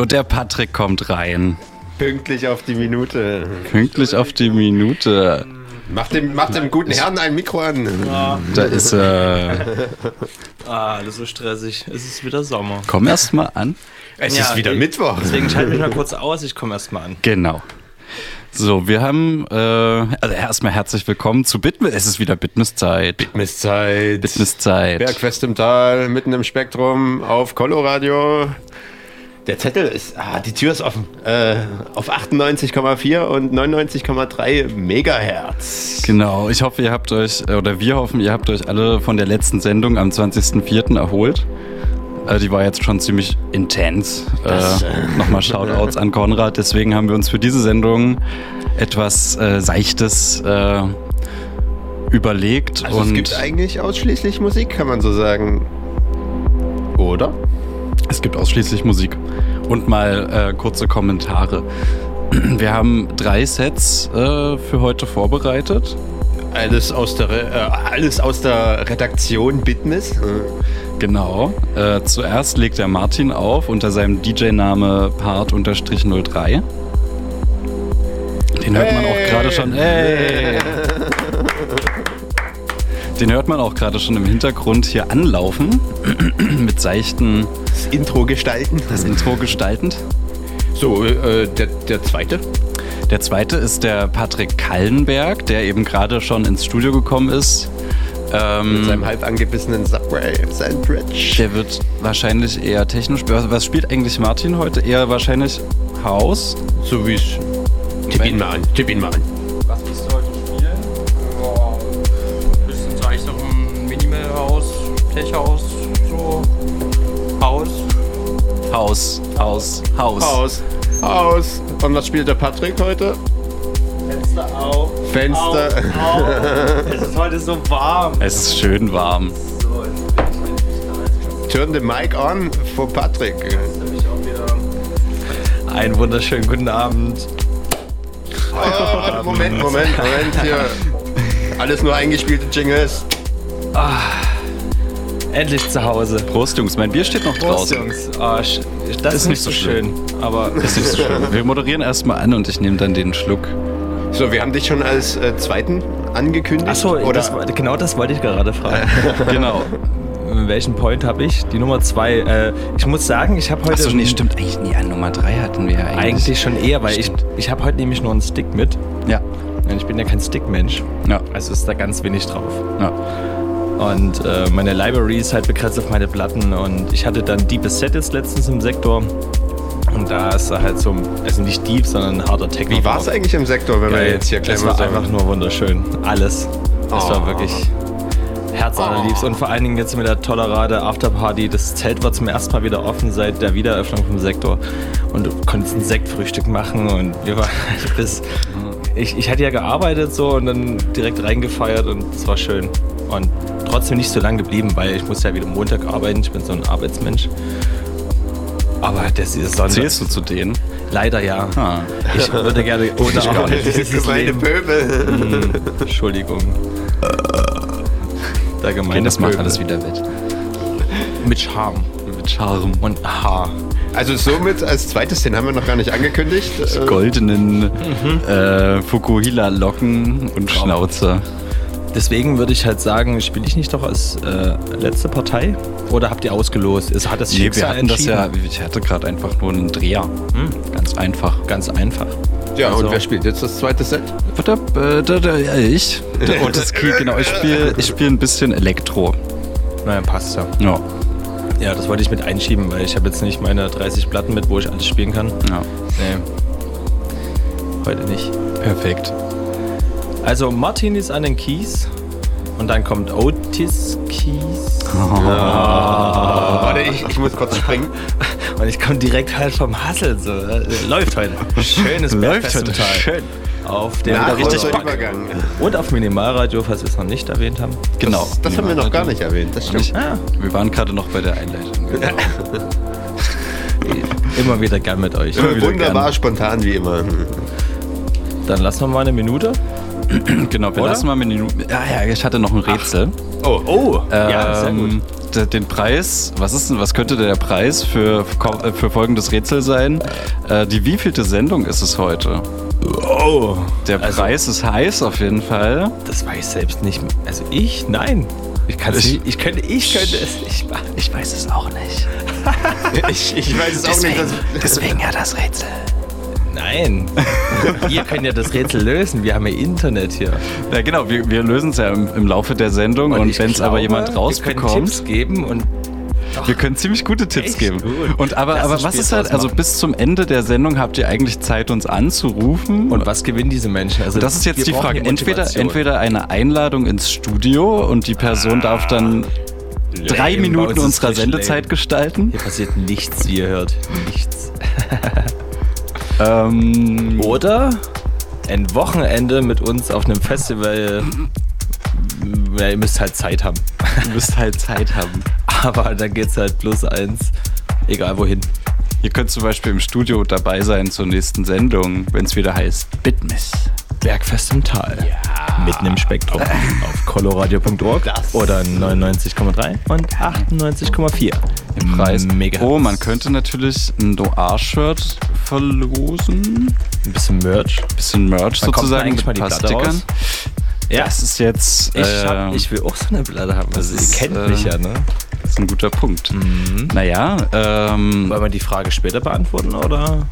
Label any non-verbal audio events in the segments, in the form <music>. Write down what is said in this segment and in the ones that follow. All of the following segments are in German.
Und der Patrick kommt rein. Pünktlich auf die Minute. Pünktlich auf die Minute. Mach dem, mach dem guten Herrn ein Mikro an. Da ist er. Ah, alles so stressig. Es ist wieder Sommer. Komm erst mal an. Es Ja, ist wieder ich- Mittwoch. Deswegen schalte mich mal kurz aus, ich komme erst mal an. Genau. So, wir haben äh, also erstmal herzlich willkommen zu Bitmis. Es ist wieder Bitmiszeit. Mistzeit. Bitmiszeit. Bergfest im Tal, mitten im Spektrum, auf Coloradio. Der Zettel ist, ah, die Tür ist offen. Äh, auf 98,4 und 99,3 Megahertz. Genau, ich hoffe, ihr habt euch, äh, oder wir hoffen, ihr habt euch alle von der letzten Sendung am 20.04. erholt. Äh, die war jetzt schon ziemlich intens. Das, äh, <laughs> Nochmal Shoutouts an Konrad. Deswegen haben wir uns für diese Sendung etwas äh, Seichtes äh, überlegt. Also und es gibt eigentlich ausschließlich Musik, kann man so sagen. Oder? Es gibt ausschließlich Musik und mal äh, kurze Kommentare. <clears throat> Wir haben drei Sets äh, für heute vorbereitet. Alles aus der, Re- äh, alles aus der Redaktion Bitmis. Genau. Äh, zuerst legt der Martin auf unter seinem DJ-Name Part-03. Den hört man auch Hey. gerade schon. Ey! <laughs> Den hört man auch gerade schon im Hintergrund hier anlaufen. <clears throat> Mit seichten Das Intro gestalten. das Intro gestaltend. So, äh, der, der zweite. Der zweite ist der Patrick Kallenberg, der eben gerade schon ins Studio gekommen ist. Mit Ähm, seinem halb angebissenen Subway Sandwich. der wird wahrscheinlich eher technisch. Was was spielt eigentlich Martin heute? Eher wahrscheinlich Haus. So wie es. Tipp ihn mal an, tipp ihn mal an. Haus, Haus, Haus. Haus. Haus. Und was spielt der Patrick heute? Fenster auf. Fenster. Auf, auf. Es ist heute so warm. Es ist schön warm. So, jetzt bin ich Turn the mic on for Patrick. Einen wunderschönen guten Abend. Oh, Moment, Moment, Moment hier. Alles nur eingespielte Jingles. Endlich zu Hause. Prost, Jungs. Mein Bier steht noch Prost, draußen. Jungs. Ah, sch- das ist, nicht so schön. Aber <laughs> Ist nicht so schön. Wir moderieren erstmal an und ich nehme dann den Schluck. So, wir haben dich schon als äh, zweiten angekündigt. Achso, das, genau das wollte ich gerade fragen. <laughs> Genau. Welchen Point habe ich? Die Nummer zwei. Äh, ich muss sagen, ich habe heute Achso, nee, stimmt eigentlich nie. An Nummer 3 hatten wir ja eigentlich. eigentlich schon eher, weil ich, Stimmt. ich habe heute nämlich nur einen Stick mit. Ja. Und ich bin ja kein Stick-Mensch. Ja. Also ist da ganz wenig drauf. ja. Und äh, meine Library ist halt begrenzt auf meine Platten. Und ich hatte dann Deepest Set jetzt letztens im Sektor. Und da ist er halt so, also nicht deep, sondern ein harter Techno. Wie war es eigentlich im Sektor, wenn wir Geil. jetzt hier gleich Es war sagen? einfach nur wunderschön. Alles. Es war Oh. wirklich herzallerliebst. Und vor allen Dingen jetzt mit der Tolerade Afterparty. Das Zelt war zum ersten Mal wieder offen seit der Wiedereröffnung vom Sektor. Und du konntest ein Sektfrühstück machen. Und wir waren <laughs> halt bis. Ich, ich hatte ja gearbeitet so und dann direkt reingefeiert und es war schön. Und trotzdem nicht so lange geblieben, weil ich musste ja wieder Montag arbeiten. Ich bin so ein Arbeitsmensch. Aber das ist Sonntag. Zählst du zu denen? Leider ja. Ah. Ich würde gerne <laughs> ohne Arbeit Leben. Pöbel. Hm, Entschuldigung. <laughs> Der Okay, gemeine das macht alles wieder wett. Mit Charme Mit Charme. und Haar. Also somit als zweites, den haben wir noch gar nicht angekündigt. Goldenen äh, Fukuhila-Locken und Schnauze. Deswegen würde ich halt sagen, spiele ich nicht doch als äh, letzte Partei? Oder habt ihr ausgelost? Es hat das Nee, wir hatten das ja, ich hatte gerade einfach nur einen Dreher. Ganz einfach. Ganz einfach. ja, also- und wer spielt jetzt das zweite Set? Warte, äh, da, da, ja, ich. Und das Key, genau, ich spiele ich spiel ein bisschen Elektro. Naja, passt ja. Ja, Ja, das wollte ich mit einschieben, weil ich habe jetzt nicht meine 30 Platten mit, wo ich alles spielen kann. ja. Nee. Heute nicht. Perfekt. Also Martin ist an den Keys und dann kommt Otis Keys. <laughs> Warte, ich, ich muss kurz springen. Und ich komme direkt halt vom Hassel. So. äh, Läuft heute. Schönes Läuft heute. Schön. Auf der Ja, richtig. Übergang. Und auf Minimalradio, falls wir es noch nicht erwähnt haben. Genau. Das, das haben wir noch gar nicht erwähnt, das stimmt. Nicht? Ah, Wir waren gerade noch bei der Einleitung. Genau. <laughs> immer wieder gern mit euch. wieder Wunderbar gern. spontan wie immer. Dann lassen wir mal eine Minute. <clears throat> genau, wir Oder? lassen mal eine Minute. Ja, ja, ich hatte noch ein Rätsel. Oh, Oh, ja, sehr Ähm, gut. den Preis, was ist denn, was könnte der Preis für, äh, für folgendes Rätsel sein? Äh, die wievielte Sendung ist es heute? Oh. Der Also- Preis ist heiß auf jeden Fall. Das weiß ich selbst nicht. Also ich? Nein. Ich es Ich- nicht. Ich könnte, ich könnte es nicht machen. Ich weiß es auch nicht. <laughs> Ich, ich weiß es auch nicht. deswegen ja das Rätsel. Nein. <laughs> Ihr könnt ja das Rätsel lösen. Wir haben ja Internet hier. Ja genau, wir, wir lösen es ja im, im Laufe der Sendung und, ich wenn es aber jemand Wir rausbekommt, können Tipps geben und wir können ziemlich gute Tipps geben. gut. Und aber, Lass aber was ist halt, also bis zum Ende der Sendung habt ihr eigentlich Zeit, uns anzurufen. und was gewinnen diese Menschen? Also Das ist jetzt wir die Frage. Entweder, entweder eine Einladung ins Studio und die Person darf dann drei Lame, Minuten unserer Sendezeit lame. gestalten. Hier passiert nichts, wie ihr hört. Nichts. <laughs> Ähm, Oder ein Wochenende mit uns auf einem Festival. Ja, ihr müsst halt Zeit haben. du müsst halt Zeit haben. <laughs> Aber dann geht's halt plus eins. Egal wohin. Ihr könnt zum Beispiel im Studio dabei sein zur nächsten Sendung, wenn es wieder heißt Bitmiss. Bergfest im Tal. Mitten im Spektrum. <laughs> Auf coloradio.org oder 99,3 und 98,4 Im Preis. Mega. Oh, man könnte natürlich ein Noir-Shirt verlosen. Ein bisschen Merch. Bisschen Merch kommt sozusagen eigentlich mit mal ein die Platte? Ja. Das ist jetzt Ich, äh, hab, ich will auch so eine Platte haben. Also, ihr kennt äh, mich ja, ne? das ist ein guter Punkt. Mhm. Naja, ähm, Wollen wir die Frage später beantworten oder?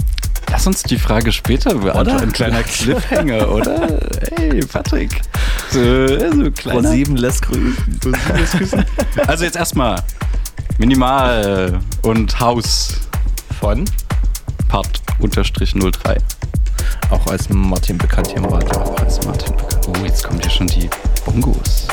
Lass uns die Frage später beantworten. Ein kleiner Cliffhanger, <laughs> oder? Hey, Patrick. So, so kleiner. Pro7 lässt grüßen. <laughs> Also jetzt erstmal Minimal und Haus Von? Part unterstrich 03. Auch als Martin bekannt hier im Radio. Auch als Martin bekannt. Oh, jetzt kommen hier schon die Bongos.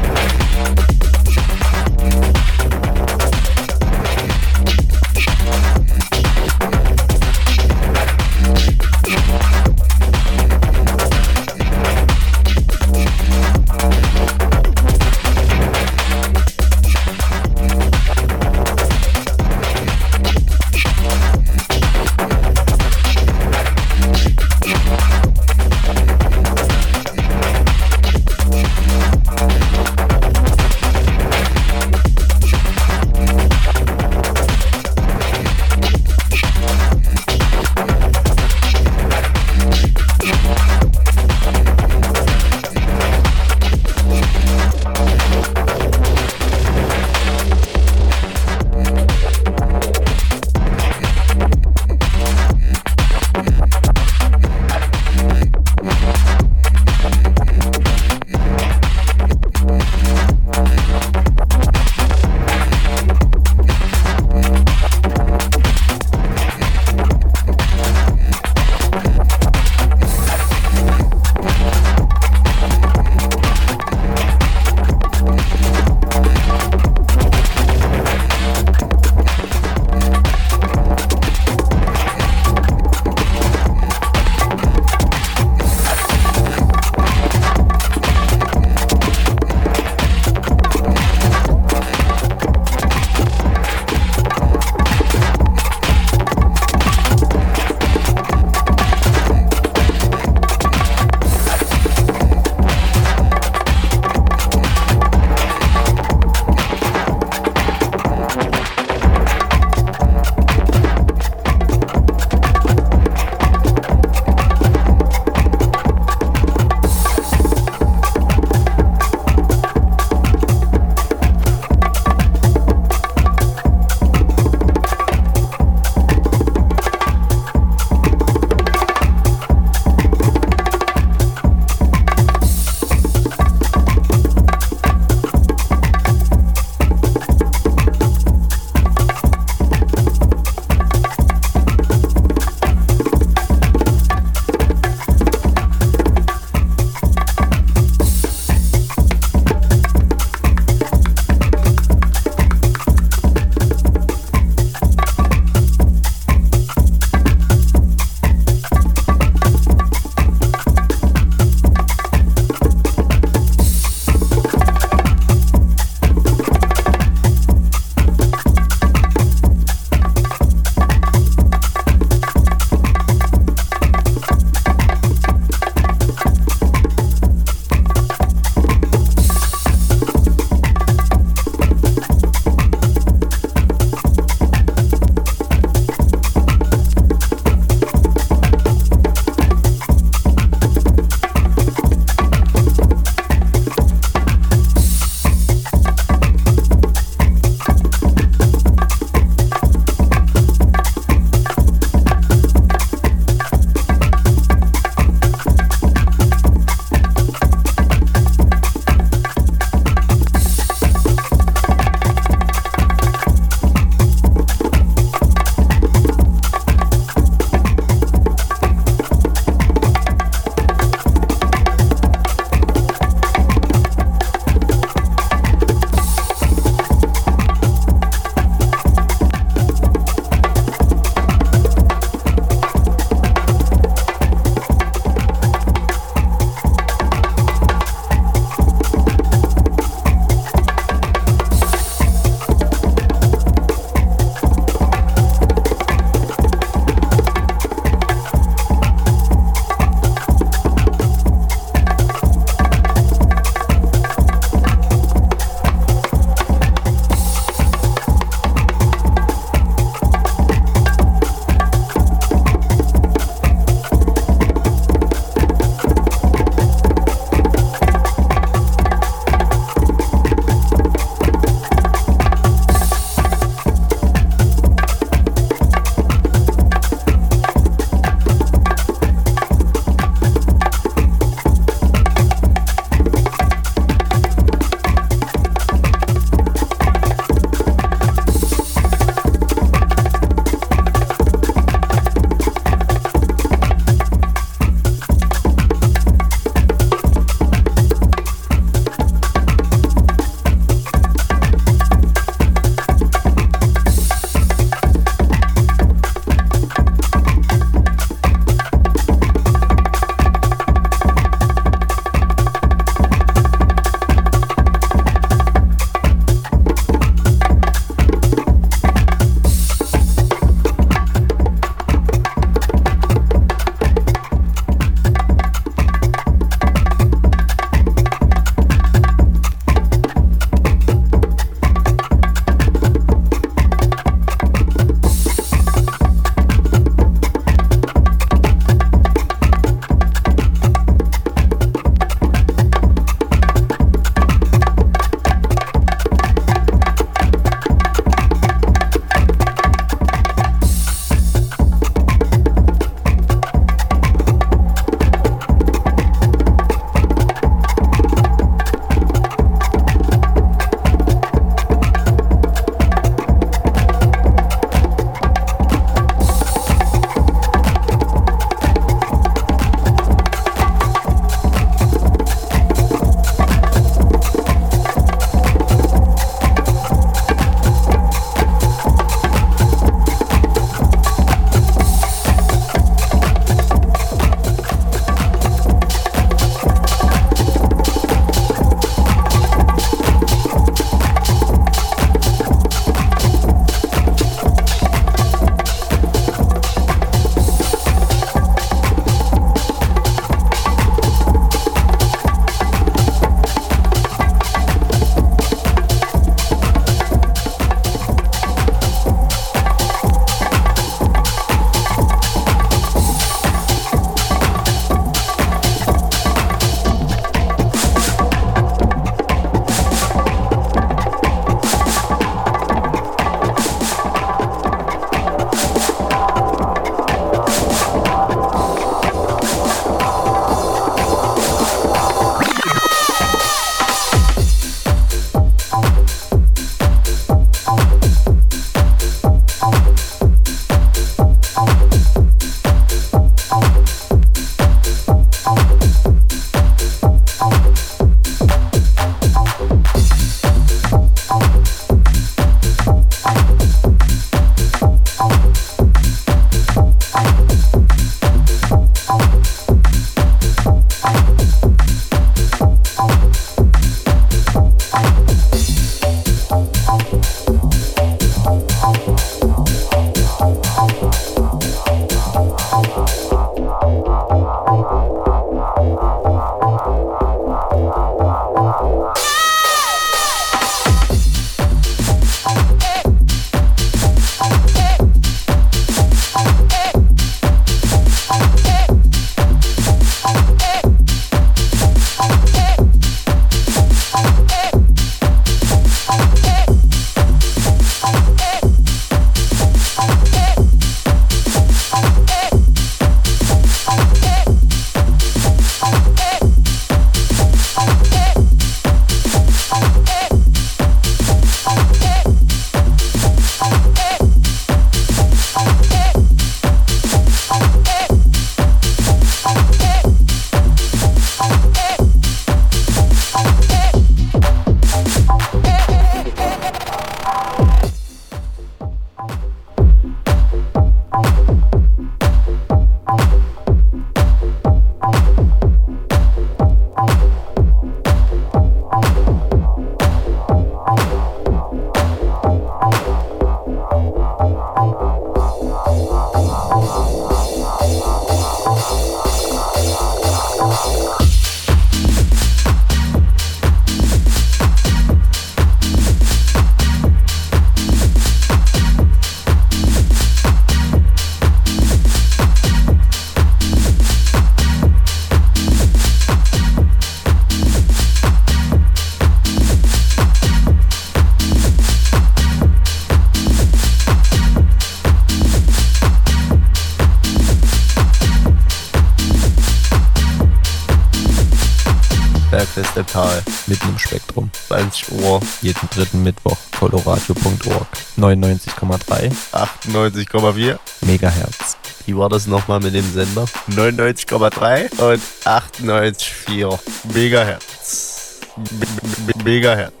Jeden dritten Mittwoch, coloradio.org. 99,3, 98,4 Megahertz. Wie war das nochmal mit dem Sender? 99,3 und 98,4 Megahertz. M Megahertz.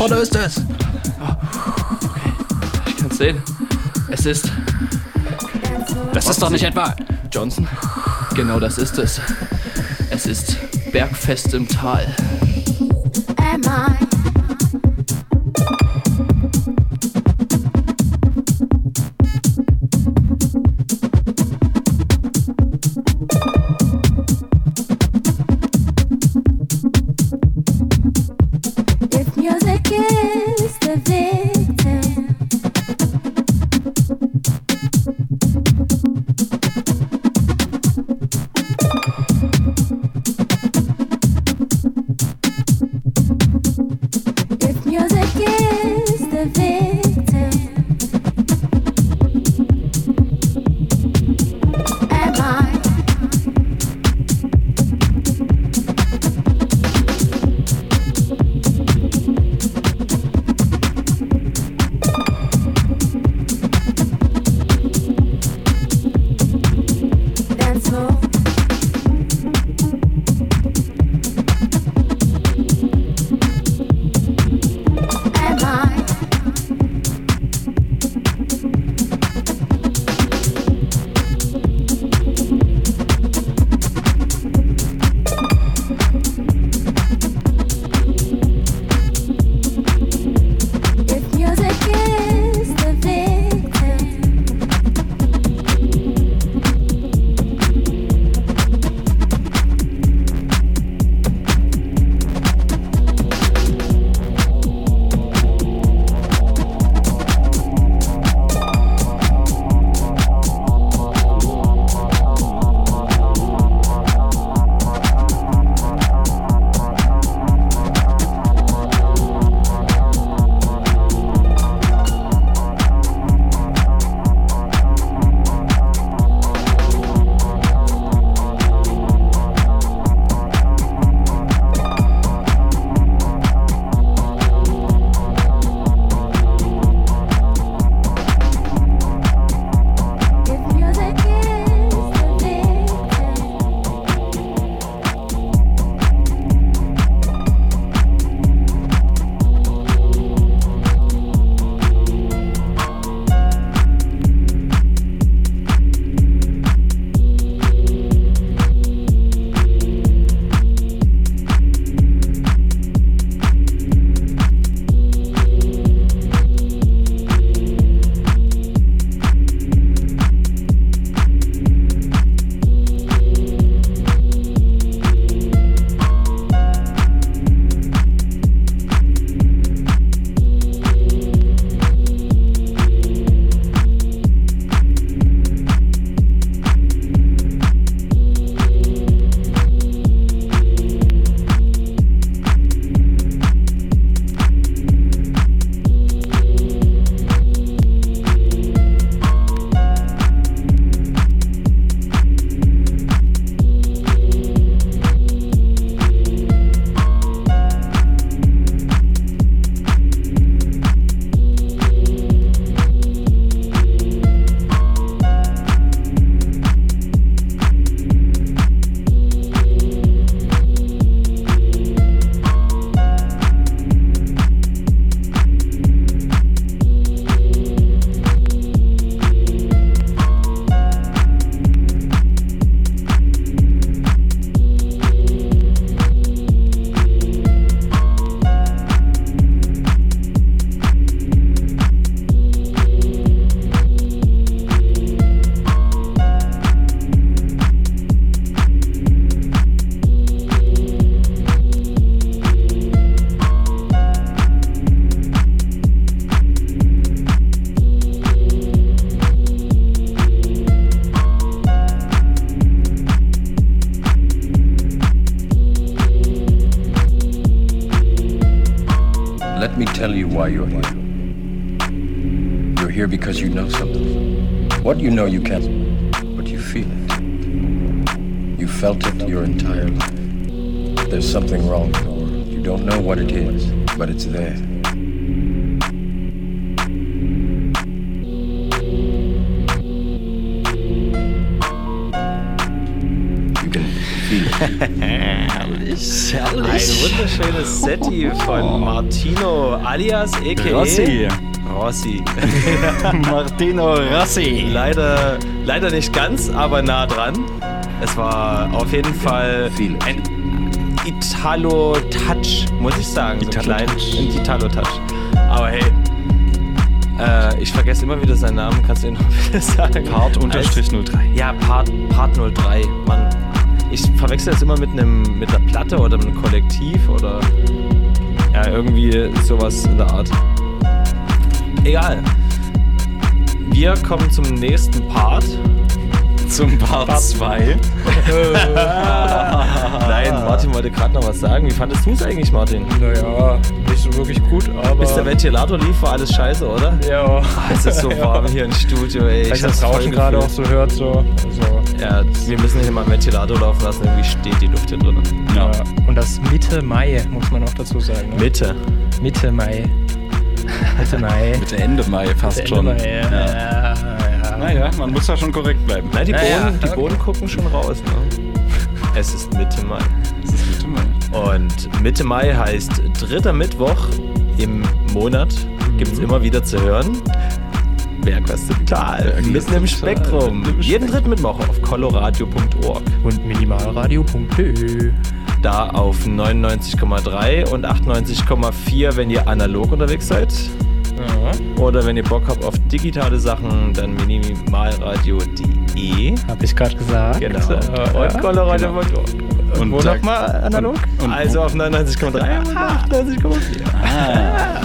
Vorne ist es. okay. Ich kann es sehen. Es ist. Das ist doch nicht etwa. Johnson? Genau das ist es. Es ist Bergfest im Tal. Am I? Alias a.k.a. Rossi. Rossi. <laughs> Martino Rossi. Leider, leider nicht ganz, aber nah dran. Es war auf jeden Fall it. ein Italo-Touch, muss ich sagen. So ein klein, Italo-Touch. ein Italo-Touch. Aber hey, äh, ich vergesse immer wieder seinen Namen. Kannst du ihn noch <laughs> wieder sagen? Part unterstrich 03. Ja, Part, Part 03. Mann, ich verwechsel das immer mit einem mit einer Platte oder einem Kollektiv oder ja, irgendwie sowas in der Art. Egal. Wir kommen zum nächsten Part. Zum Part 2. <laughs> Nein, Martin wollte gerade noch was sagen. Wie fandest du es eigentlich, Martin? Naja, nicht so wirklich gut, aber. Bis der Ventilator lief, war alles scheiße, oder? Ja. Ah, Es ist so warm hier im Studio, ey. Ich hab's das Rauschen gerade auch so hört, so. Also, Ja, wir müssen hier mal einen Ventilator laufen lassen, irgendwie steht die Luft hier drin. Ja. ja. Und das Mitte Mai, muss man auch dazu sagen. Ne? Mitte. Mitte Mai. <laughs> Mitte Mai. Mit Ende Mai fast Ende schon. Mai, ja. Ja. Ja, ja. Naja, man muss ja schon korrekt bleiben. Nein, die Ja, Bohnen, die okay. Bohnen gucken schon raus, ne? Es ist Mitte Mai. Das ist Mitte Mai. Und Mitte Mai heißt dritter Mittwoch im Monat. Gibt es Mhm. immer wieder zu hören. Bergwassertal. Mitten im Spektrum. Jeden dritten Mittwoch auf coloradio.org. Und minimalradio.de. Da auf 99,3 und 98,4, wenn ihr analog unterwegs seid. Ja. Oder wenn ihr Bock habt auf digitale Sachen, dann minimalradio.de. Hab ich gerade gesagt. Genau. Äh, Und coloradio.org. Und, Und wo nochmal analog? und- also auf 99,3 und 98,4.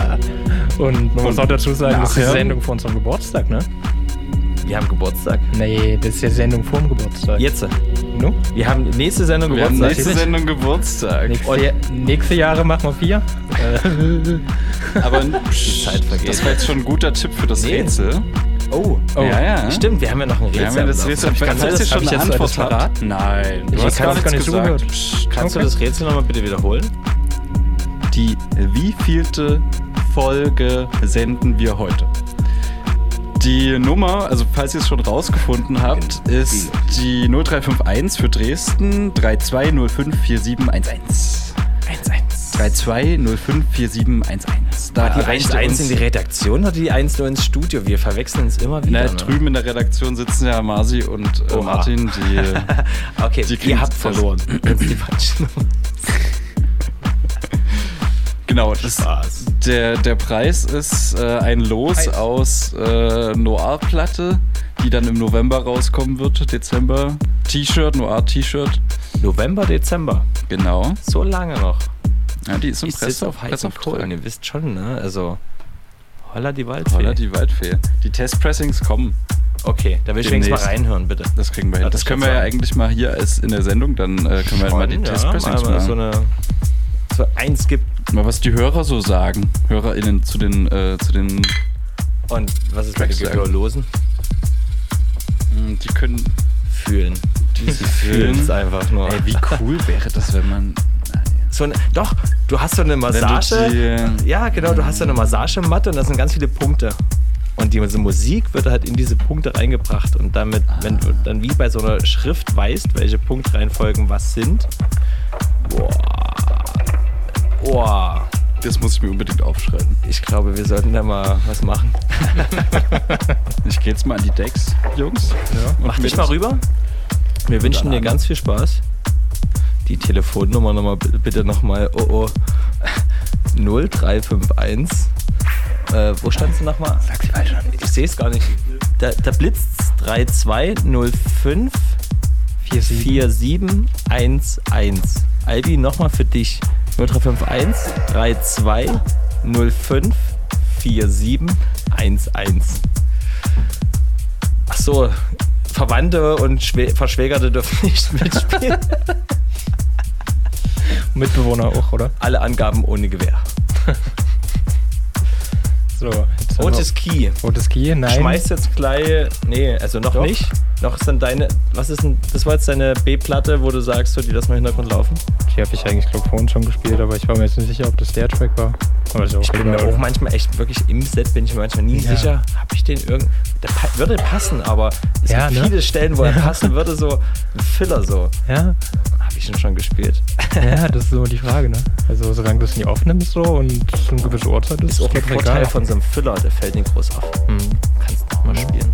Und man muss auch dazu sagen, das ist die Sendung vor unserem Geburtstag, ne? Wir haben Geburtstag. Nee, das ist die Sendung vor dem Geburtstag. Jetzt. No? Wir haben nächste Sendung Wir haben Geburtstag. nächste Sendung Geburtstag. Nächste, Ja- nächste Jahre machen wir vier. <laughs> Aber Zeit vergeht. das war jetzt schon ein guter Tipp für das Nee. Rätsel. Oh. Ja, ja. Stimmt, wir haben ja noch ein Rätsel. Wir haben ja das Rätsel. Kannst du du jetzt das, schon eine jetzt Antwort verraten? Nein, du Ich hast gar das nichts gar nicht gesagt. zugehört. Psst, kannst Okay. du das Rätsel nochmal bitte wiederholen? Die wievielte Folge senden wir heute? Die Nummer, also falls ihr es schon rausgefunden habt, ist die 0351 für Dresden 32054711. 32054711. Da Die erreicht 1 ihr 1 in die Redaktion oder die 1 nur ins Studio? Wir verwechseln es immer wieder. Na, ne? drüben in der Redaktion sitzen ja Marci und äh. Martin, die. <laughs> Okay, Die ihr habt verloren. <clears throat> genau, das, Spaß. der, der Preis ist äh, ein Los Preis. aus äh, Noir-Platte, die dann im November rauskommen wird, Dezember. T-Shirt, Noir-T-Shirt. November, Dezember. Genau. So lange noch. Ja, die ist im sitze auf heißen Pressauftrag. Kohlen. Ihr wisst schon, ne? Also, holla die Waldfee. Holla, die Waldfee. Die Testpressings kommen. Okay, da will ich wenigstens mal reinhören, bitte. Das kriegen wir hin. Ja, Das das können wir ja eigentlich mal hier als in der Sendung, dann äh, können wir halt mal die ja, Testpressings mal so machen. eine so eins gibt Mal was die Hörer so sagen. HörerInnen zu den, äh, zu den und was ist mit den Tracks. Gehörlosen? mh, die können Fühlen. Die fühlen es einfach nur. Ey, wie cool wäre das, wenn man. So eine, doch, du hast so eine Massage. die, ja, genau, du hast so eine Massagematte und da sind ganz viele Punkte. Und diese Musik wird halt in diese Punkte reingebracht. Und damit, wenn du dann wie bei so einer Schrift weißt, welche Punktreihenfolgen was sind. Boah. Boah. das muss ich mir unbedingt aufschreiben. Ich glaube, wir sollten da mal was machen. <laughs> Ich gehe jetzt mal an die Decks, Jungs. Und Mach dich mal rüber. Wir wünschen dir ganz viel Spaß. Die Telefonnummer nochmal bitte nochmal. Oh oh. <laughs> 0351. Äh, wo stand sie nochmal? Sag sie falsch an. Ich sehe es gar nicht. Da, da blitzt 3205 4711. Albi, nochmal für dich. 0351 3205 4711. Ach so, Verwandte und Schwä Verschwägerte dürfen <laughs> nicht mitspielen. Mitbewohner auch, oder? Alle Angaben ohne Gewähr. <laughs> So, Otis Key. Otis Key, nein. Schmeißt jetzt gleich. Nee, also noch Doch. nicht. Noch ist dann deine. Was ist denn. Das war jetzt deine B-Platte, wo du sagst, so, die lassen wir im Hintergrund laufen? Die habe ich eigentlich, glaube vorhin schon gespielt, aber ich war mir jetzt nicht sicher, ob das der Track war. Aber so, Ich bin mir auch manchmal echt wirklich im Set, bin ich mir manchmal nie Ja. sicher, habe ich den irgend. Der würde passen, aber es Ja, gibt ne? viele Stellen, wo er <laughs> passen würde, so ein Filler so. Ja, ich ihn schon gespielt. ja, das ist so die Frage, ne? Also, solange du es nie aufnimmst so und es eine gewisse Uhrzeit ist, ist auch ein Vorteil von so einem Filler, der fällt nicht groß auf. Hm. Kannst nochmal spielen.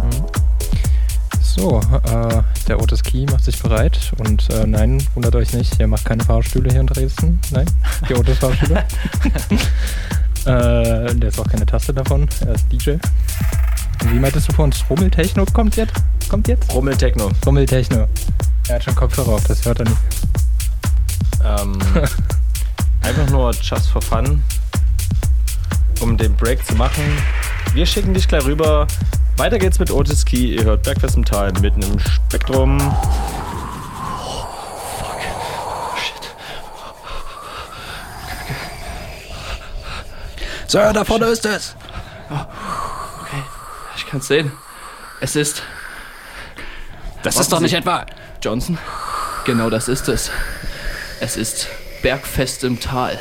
So, äh, der Otis Key macht sich bereit und äh, nein, wundert euch nicht, er macht keine Fahrstühle hier in Dresden. Nein, die Otis Fahrstühle. <laughs> äh, der ist auch keine Taste davon, er ist DJ. Wie meintest du vorhin, Rummeltechno kommt jetzt? Kommt jetzt? Rummeltechno. Rummeltechno. Er hat schon Kopfhörer auf, das hört er nicht. Ähm, <laughs> einfach nur just for fun, um den Break zu machen. Wir schicken dich gleich rüber. Weiter geht's mit Otis Key. Ihr hört Bergfest im Tal mitten im Spektrum. Sir, da vorne ist es. Oh, okay, ich kann's sehen. Es ist. Das ist doch nicht etwa. Johnson? Genau das ist es. Es ist Bergfest im Tal.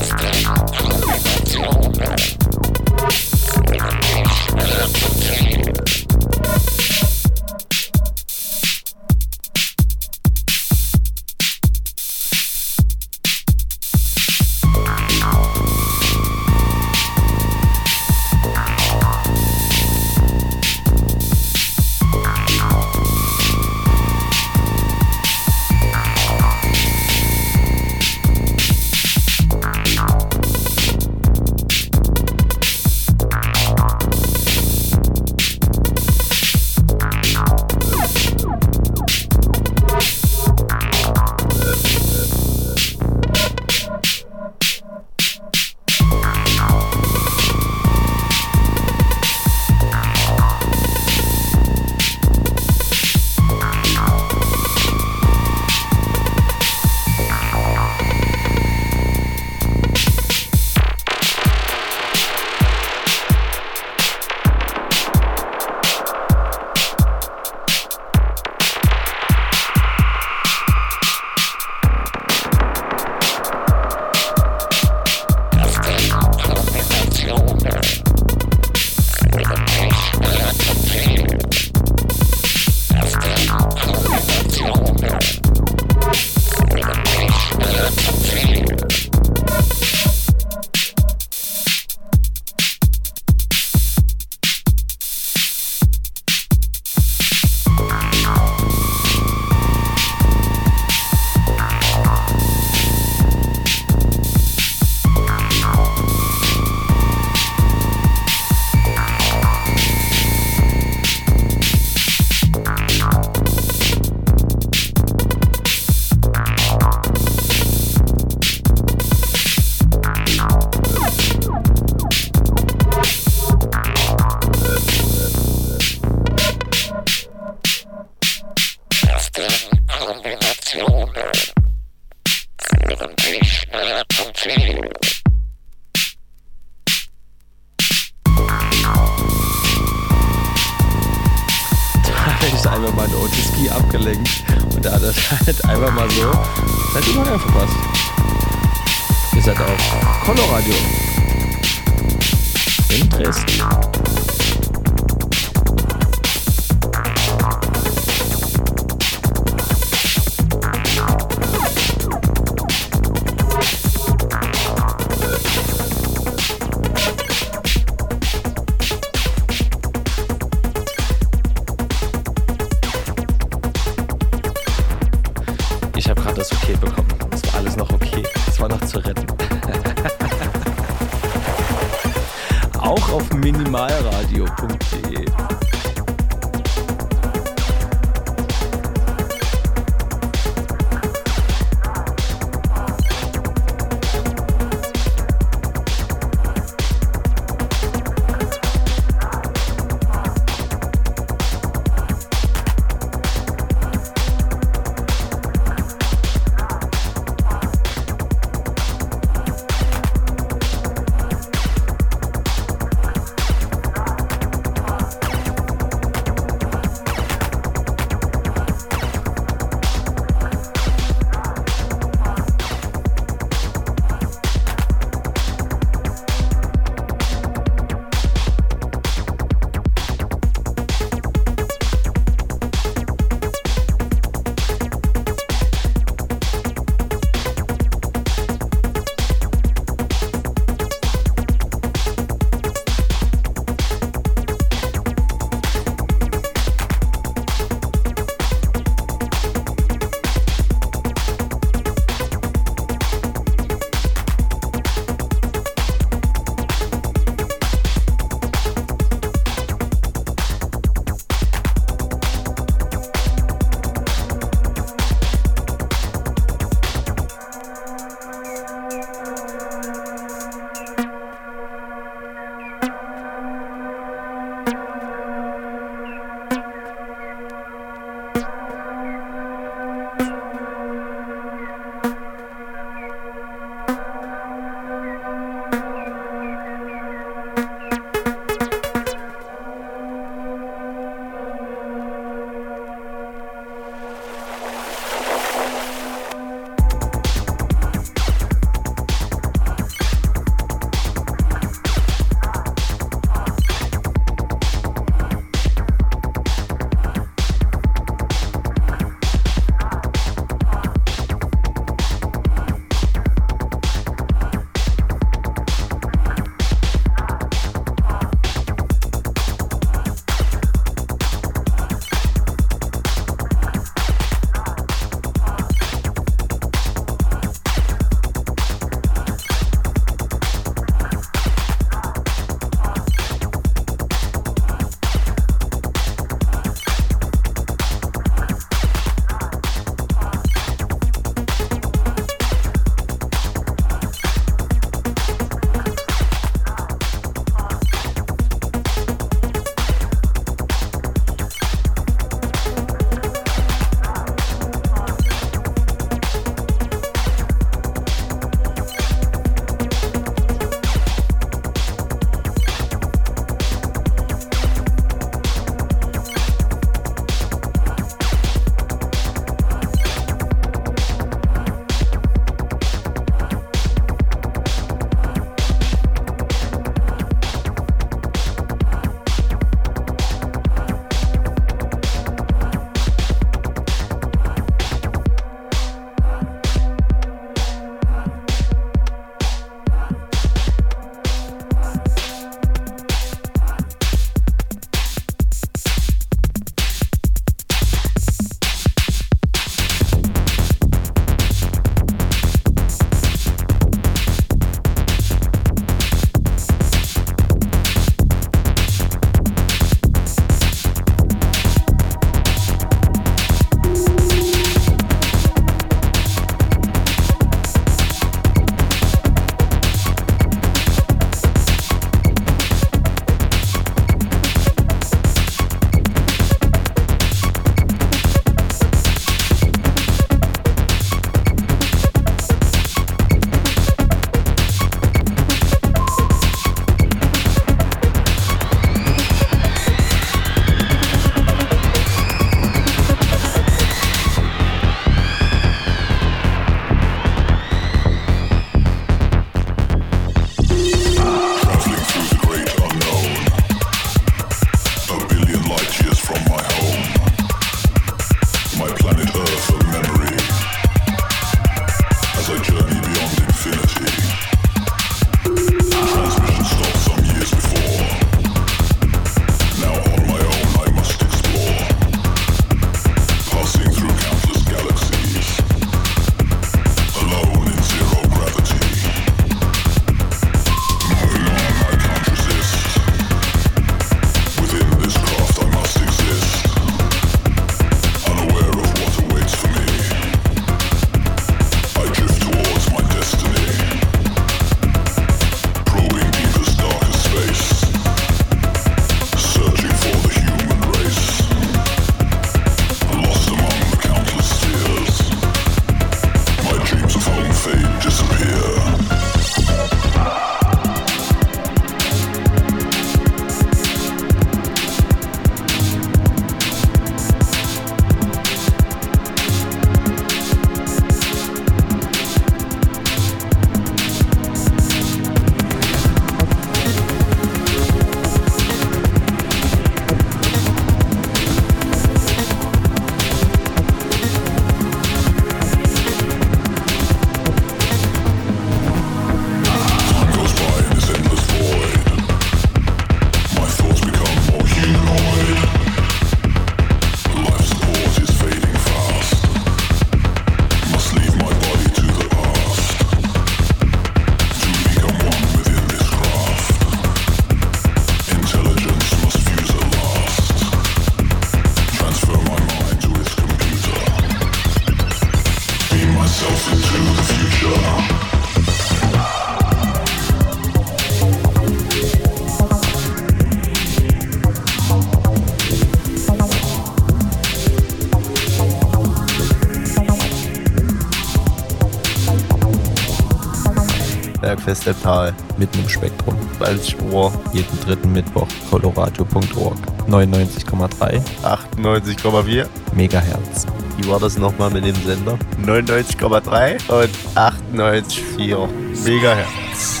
Bergfest der Tal, mitten im Spektrum. 20 Uhr, jeden dritten Mittwoch, coloradio.org. 99,3, 98,4 Megahertz. Wie war das nochmal mit dem Sender? 99,3 und 98,4 Megahertz.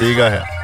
Megahertz.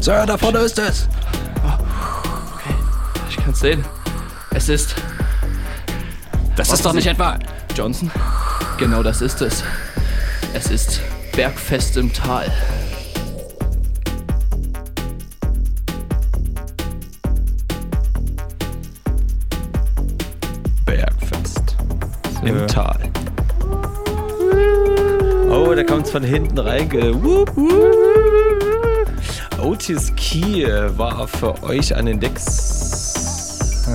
Sir, da vorne ist es. Okay, ich kann's sehen. Es ist. Das ist doch nicht etwa. Johnson? Genau das ist es. Es ist bergfest im Tal. Bergfest. Im Tal. Oh, da kommt's von hinten reinge. Wup, wup. Otis Key war für euch an den Decks.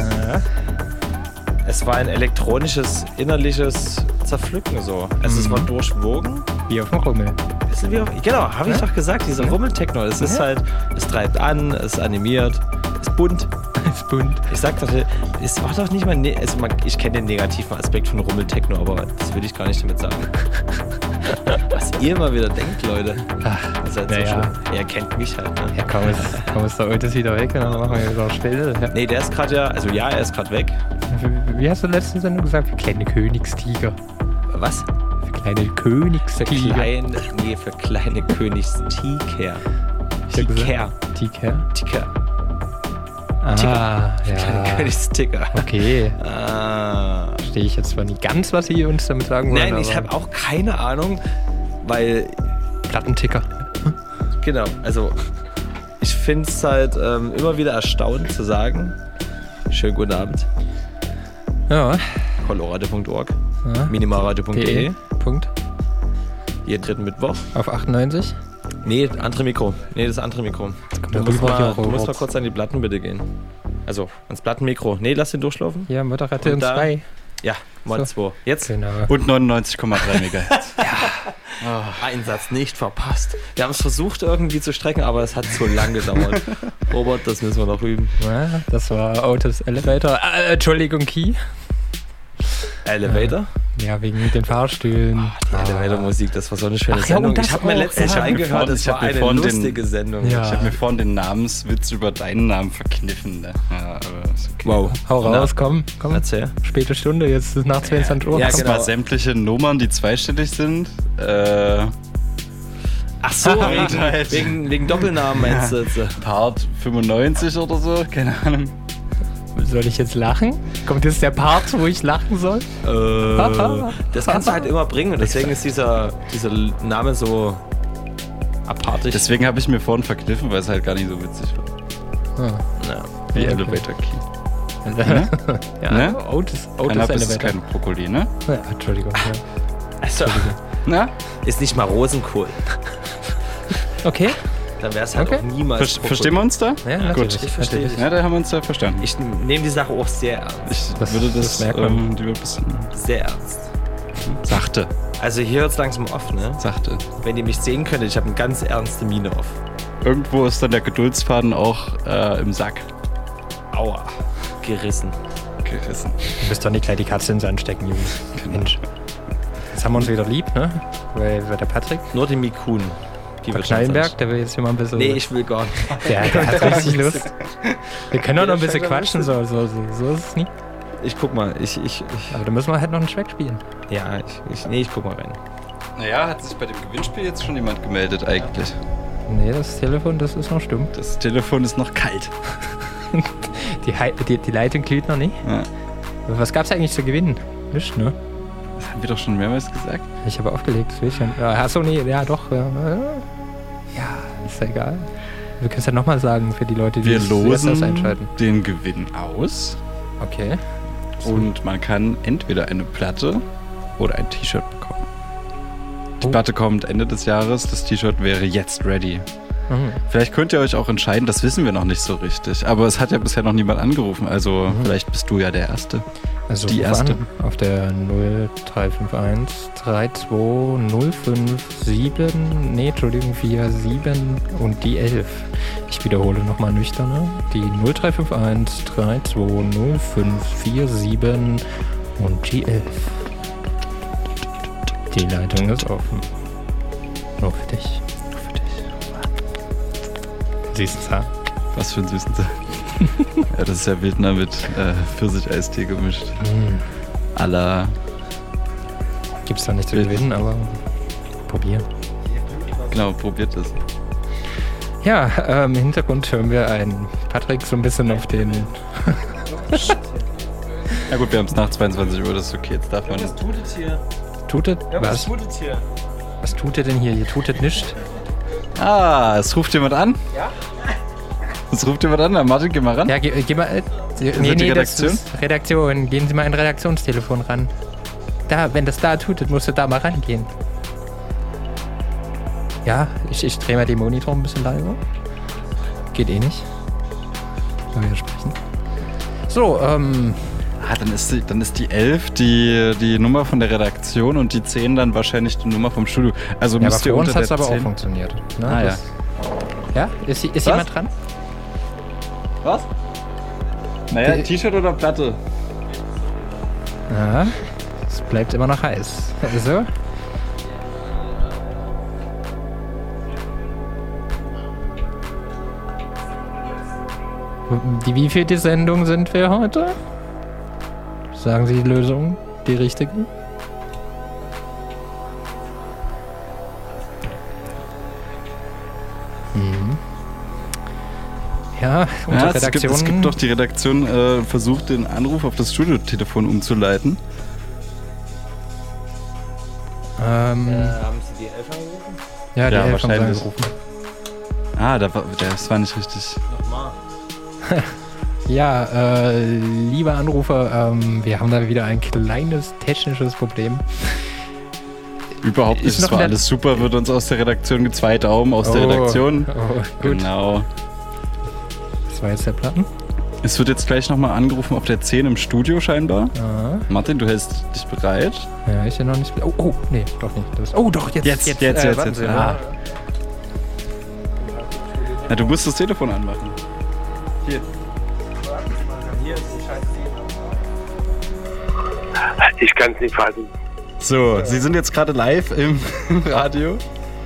Es war ein elektronisches, innerliches Zerpflücken so. Es war durchwogen. Wie auf dem Rummel. Auf, genau, habe ich doch gesagt, dieser Rummeltechno. Es ist halt, es treibt an, es ist animiert, es ist bunt. <laughs> Ist bunt. Ich sag doch, es war doch nicht mal, ne also man, ich kenne den negativen Aspekt von Rummeltechno, aber das will ich gar nicht damit sagen. <laughs> Was ihr immer wieder denkt, Leute. Ach, seid na so ja. Ihr kennt mich halt, ne? Ja, komm, ist, komm, ist der Otis wieder weg und dann machen wir wieder still. Ja. Nee, der ist gerade ja, also ja, er ist gerade weg. Wie- Wie hast du letzte Sendung gesagt? Für kleine Königstiger. Was? Für kleine Für Königstiger. kleine, nee, für kleine Königstiker. Ich hab Tiker. gesagt, Tiker. Tiker. Ah, <laughs> Kleine ja. Königsticker. Okay. Ah. Verstehe ich jetzt zwar nicht ganz, was Sie uns damit sagen wollen. Nein, ich habe auch keine Ahnung, weil Plattenticker. Genau, also ich finde es halt ähm, immer wieder erstaunend zu sagen. Schönen guten Abend. Ja. Colorado.org, ja. minimalradio.de, De. Punkt. jeden dritten Mittwoch. Auf 98. Nee, andere Mikro. Nee, das andere Mikro. Du musst, mal, du musst mal kurz an die Platten bitte gehen. Also, ans Plattenmikro. Nee, lass den durchlaufen. Ja, Moderator Und da- 2. Ja, Mod 2. Jetzt Genau. Und 99,3 Megahertz. <laughs> Einsatz nicht verpasst. Wir haben es versucht irgendwie zu strecken, aber es hat zu lang gedauert. <laughs> Robert, das müssen wir noch üben. Ja, das war Otis Elevator. Äh, Entschuldigung, Key. Elevator? Ja, wegen den Fahrstühlen. Die Elevator-Musik, das war so eine schöne Ach ja, Sendung. das ich habe mir letztens ja. reingehört, hab war eine vorhin den- lustige Sendung. Ja. Ich habe mir vorhin den Namenswitz über deinen Namen verkniffen. Ne? Ja, okay. Wow. Hau Na, raus, komm, komm. Erzähl. Späte Stunde, jetzt ist nach 22 Uhr. Ja, Das genau. sämtliche Nummern, die zweistellig sind. Äh, Ach so, <laughs> wegen, wegen, wegen Doppelnamen meinst du jetzt? Part 95 oder so, keine Ahnung. Soll ich jetzt lachen? Kommt jetzt der Part, wo ich lachen soll? Äh, das kannst du halt immer bringen und deswegen ist dieser, dieser Name so apartig. Deswegen habe ich mir vorhin verkniffen, weil es halt gar nicht so witzig war. Ah. ja. Wie Ja, okay. Elevator Key. <laughs> ja, Ne? Otis, Otis ist Elevator. kein Brokkoli, ne? Ja, Entschuldigung. Ja. <laughs> Also, Na? ist nicht mal Rosenkohl. Okay. Dann wäre es halt Okay. auch niemals. Ver verstehen wir uns da? Ja, Gut, natürlich. ich verstehe. Ja, da haben wir uns ja verstanden. Ich nehme die Sache auch sehr ernst. Ich Das- würde das das, ähm, lieber ein bisschen Sehr ernst. sachte, Also hier hört es langsam auf, ne? sachte. Wenn ihr mich sehen könntet, ich habe eine ganz ernste Miene auf. Irgendwo ist dann der Geduldsfaden auch äh, im Sack Aua. Gerissen. gerissen. Du müsst doch nicht gleich die Katze ins Anstecken, Jungs. Genau. Mensch. Jetzt haben wir uns wieder lieb, ne? Weil, weil der Patrick Nur die Mikun. Schon Knallenberg, der will jetzt hier mal ein bisschen. Nee, ich will gar nicht. der, <laughs> der hat richtig <laughs> Lust. Wir können doch noch ein Ja, bisschen quatschen, so, so, so, so ist es nie. Ich guck mal, ich, ich, ich Aber da müssen wir halt noch einen Track spielen. ja, ich, ich, nee, ich guck mal rein. Naja, hat sich bei dem Gewinnspiel jetzt schon jemand gemeldet eigentlich? Nee, das Telefon, das ist noch stumm. Das Telefon ist noch kalt. <laughs> Die, die, die Leitung glüht noch nicht. Ja. Was gab's eigentlich zu gewinnen? Nichts, ne? Das haben wir doch schon mehrmals gesagt. Ich habe aufgelegt, das will ich schon. Ja, achso, nee, ja doch. Ja, ja ist ja egal. Wir können es ja nochmal sagen für die Leute, die Wir losen einschalten. den Gewinn aus Okay. und man kann entweder eine Platte oder ein T-Shirt bekommen. Die Oh. Platte kommt Ende des Jahres, das T-Shirt wäre jetzt ready. Mhm. Vielleicht könnt ihr euch auch entscheiden, das wissen wir noch nicht so richtig. Aber es hat ja bisher noch niemand angerufen, also vielleicht bist du ja der Erste. Also Die erste. auf der 0351 32057, nee, Entschuldigung, 47 und die 11. Ich wiederhole nochmal nüchterner. Die 0351 32057 und die 11. Die Leitung ist offen. Nur für dich. Nur für dich. Siehst du es Was für einen süßen Sack. Ja, das ist ja Wildner mit äh, Pfirsich-Eistee gemischt. Mhm. A la Gibt's da nicht zu gewinnen, aber probieren. Genau, probiert es. Ja, ähm, im Hintergrund hören wir einen Patrick so ein bisschen auf den. <laughs> Na gut, wir haben es nach 22 Uhr, das ist okay. Jetzt darf man. tutet hier. Tutet? was? tutet hier? Was tutet denn hier? Hier tutet nichts. Ah, es ruft jemand an. Ja? Es ruft jemand an. Martin, geh mal ran. Ja, geh, geh mal. Äh, nee, die nee, Redaktion? das ist Redaktion. Gehen Sie mal ein Redaktionstelefon ran. Da, wenn das da tutet, musst du da mal rangehen. Ja, ich, ich drehe mal den Monitor ein bisschen leiser. Geht eh nicht. Wenn wir sprechen. So, ähm, Ah, dann ist, die, dann ist die 11 die, die Nummer von der Redaktion und die 10 dann wahrscheinlich die Nummer vom Studio. Also ja, aber müsst für ihr uns unter hat es aber auch 10 funktioniert. Ne? Ah, ja. Das- Ja? Ist, ist Was? jemand dran? Was? Naja, T-Shirt oder Platte? Ja, es bleibt immer noch heiß. Also. Die wievielte Sendung sind wir heute? Sagen Sie die Lösung, die richtigen? Ja, unsere Ja, es, gibt, Redaktion. es gibt doch die Redaktion äh, versucht, den Anruf auf das Studiotelefon umzuleiten. ähm, haben Sie die Elf angerufen? ja, die ja, Elf haben sie wahrscheinlich. angerufen. Ah, da war, das war nicht richtig. Nochmal. <laughs> Ja, äh, liebe Anrufer, ähm, wir haben da wieder ein kleines technisches Problem. Überhaupt Ist nicht. Es war der- alles super, wird uns aus der Redaktion zwei Daumen aus der Oh, Redaktion. Oh, gut. Genau. Das war jetzt der Platten. Es wird jetzt gleich nochmal angerufen auf der 10 im Studio scheinbar. Ja, Martin, du hältst dich bereit. ja ist ja noch nicht. Oh, oh, nee, doch nicht. Das, oh, doch, jetzt. Jetzt, jetzt, jetzt, äh, jetzt, warten jetzt. Sie, Ah. ne? Na, du musst das Telefon anmachen. Hier. Ich kann es nicht fassen. So, Sie sind jetzt gerade live im <laughs> Radio.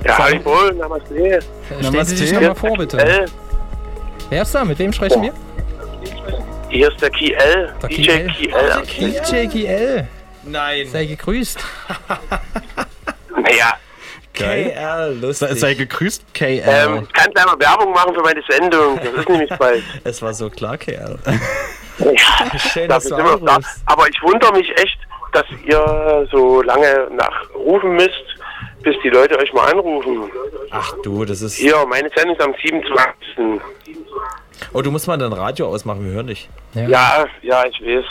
Ja, hallo, Namaste. Äh, Stellen Sie sich Namaste. nochmal vor, bitte. Wer ist da? Mit wem sprechen wir? hier ist der Key L, Der DJ Key Key L. DJ GL. Nein. Sei gegrüßt. Naja, KL, lustig. Sei, sei gegrüßt, KL. ähm, ich kann gleich mal Werbung machen für meine Sendung. Das ist nämlich bald. <laughs> es war so klar, KL. Ja, <laughs> Schön, das dass du immer da. Aber ich wundere mich echt, dass ihr so lange nachrufen müsst, bis die Leute euch mal anrufen. Ach du, das ist... Hier, meine Sendung ist am 27. Oh, du musst mal dein Radio ausmachen, wir hören dich. Ja, ja, ich weiß.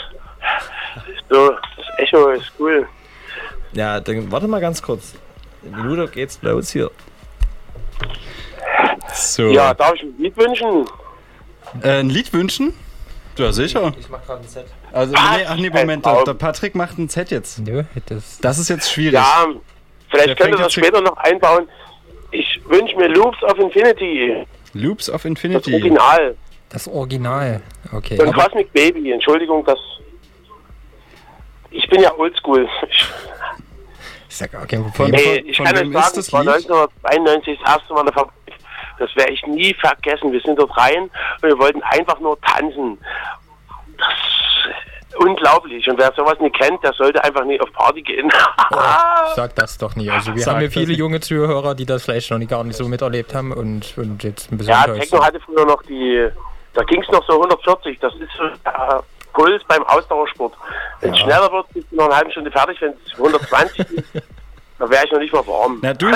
So, das Echo ist cool. Ja, dann warte mal ganz kurz. Eine Minute geht's los hier. so. Ja, darf ich ein Lied wünschen? Äh, ein Lied wünschen? Ja, sicher. Ich mach gerade ein Set. Also, Was? nee, ach nee, Moment, der, der Patrick macht ein Set jetzt. Nö, das. Das ist jetzt schwierig. Ja, vielleicht könnt ihr fängt das später noch einbauen. Ich wünsche mir Loops of Infinity. Loops of Das Infinity. Original. Das Original. Okay. Und Aber, Cosmic Baby. Entschuldigung, das. Ich bin ja oldschool. Ich, ja gar kein Von- Problem. nee, ich von kann euch sagen, das war Lied? 1992 das erste Mal Fabrik. Das werde ich nie vergessen. Wir sind dort rein und wir wollten einfach nur tanzen. Das unglaublich. Und wer sowas nicht kennt, der sollte einfach nicht auf Party gehen. Sag das doch nie. Also wir Sag haben ja viele nicht. junge Zuhörer, die das vielleicht noch nie, gar nicht so miterlebt haben und, und jetzt ein bisschen Ja, Techno sind. hatte früher noch die, da ging es noch so 140, das ist so der Puls beim Ausdauersport. Wenn es schneller wird, bist du noch eine halbe Stunde fertig, wenn es 120 ist, <laughs> dann wäre ich noch nicht mal warm. Na du,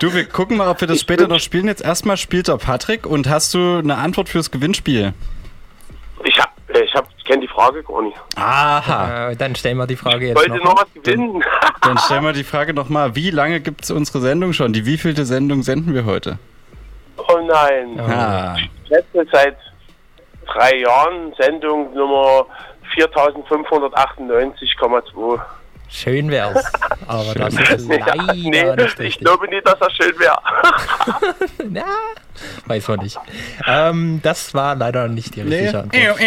du, wir gucken mal, ob wir das später noch spielen. Jetzt erstmal spielt der Patrick und hast du eine Antwort fürs Gewinnspiel? Ich hab, ich hab, ich kenne die Frage gar nicht. Aha. Äh, dann stellen wir die Frage Ich jetzt wollte noch. noch was gewinnen. Dann stellen wir die Frage nochmal, wie lange gibt es unsere Sendung schon? Die wievielte Sendung senden wir heute? oh nein. Ah, Letzte seit drei Jahren, Sendung Nummer 4598,2. Schön wär's. <laughs> Aber das ist Ja, leider nee, nicht <laughs> ich richtig. glaube nicht, dass das schön wäre. <laughs> Na, weiß man nicht. Ähm, das war leider nicht die richtige Antwort.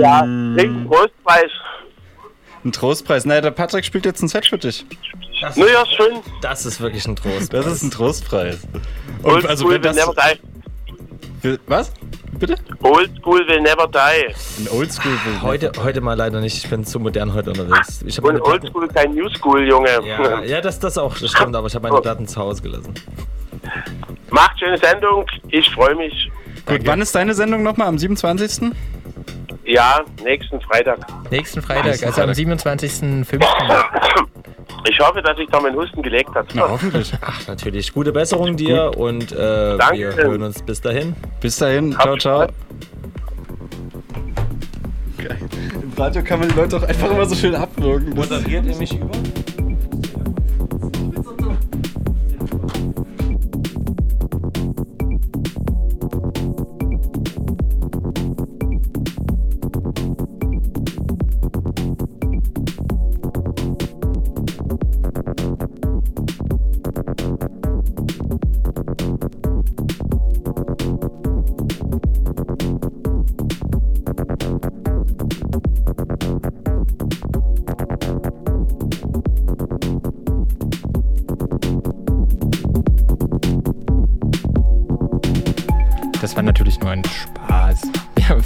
ja, kriegt Trostpreis. Ein Trostpreis. Naja, der Patrick spielt jetzt ein Set für dich. Naja, schön. Das ist wirklich ein Trost. Das ist ein Trostpreis. Und Old also school wenn das... Was? Bitte? Old school will never die. Ein Oldschool. Heute, heute mal leider nicht. Ich bin zu modern heute unterwegs. Ich Und meine old Platten. school kein new school, Junge. Ja, ja, das, das auch, das stimmt, aber ich habe meine Platten zu Hause gelassen. Macht schöne Sendung. Ich freue mich. Gut, wann ist deine Sendung nochmal? Am 27.? Ja, nächsten Freitag. Nächsten Freitag, also am 27.05. Ich hoffe, dass sich da mein Husten gelegt hat. Na, hoffentlich. Ach, natürlich. Gute Besserung dir und äh, wir hören uns bis dahin. Bis dahin. Ciao, ciao. Geil. Im Radio kann man die Leute auch einfach immer so schön abwürgen. Moderiert ihr mich über?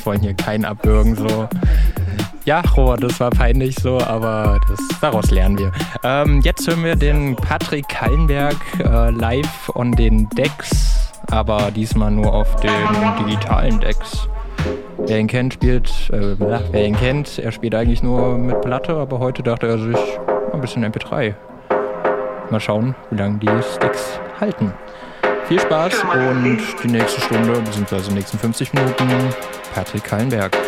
Wollen hier keinen abwürgen, so. Ja, Robert, das war peinlich so, aber das, daraus lernen wir. Ähm, jetzt hören wir den Patrick Kallenberg äh, live on den Decks, aber diesmal nur auf den digitalen Decks. Wer ihn kennt, spielt, äh, wer ihn kennt, er spielt eigentlich nur mit Platte, aber heute dachte er sich ein bisschen MP3. Mal schauen, wie lange die Sticks halten. Viel Spaß und die nächste Stunde, beziehungsweise die nächsten 50 Minuten, Patrick Kallenberg.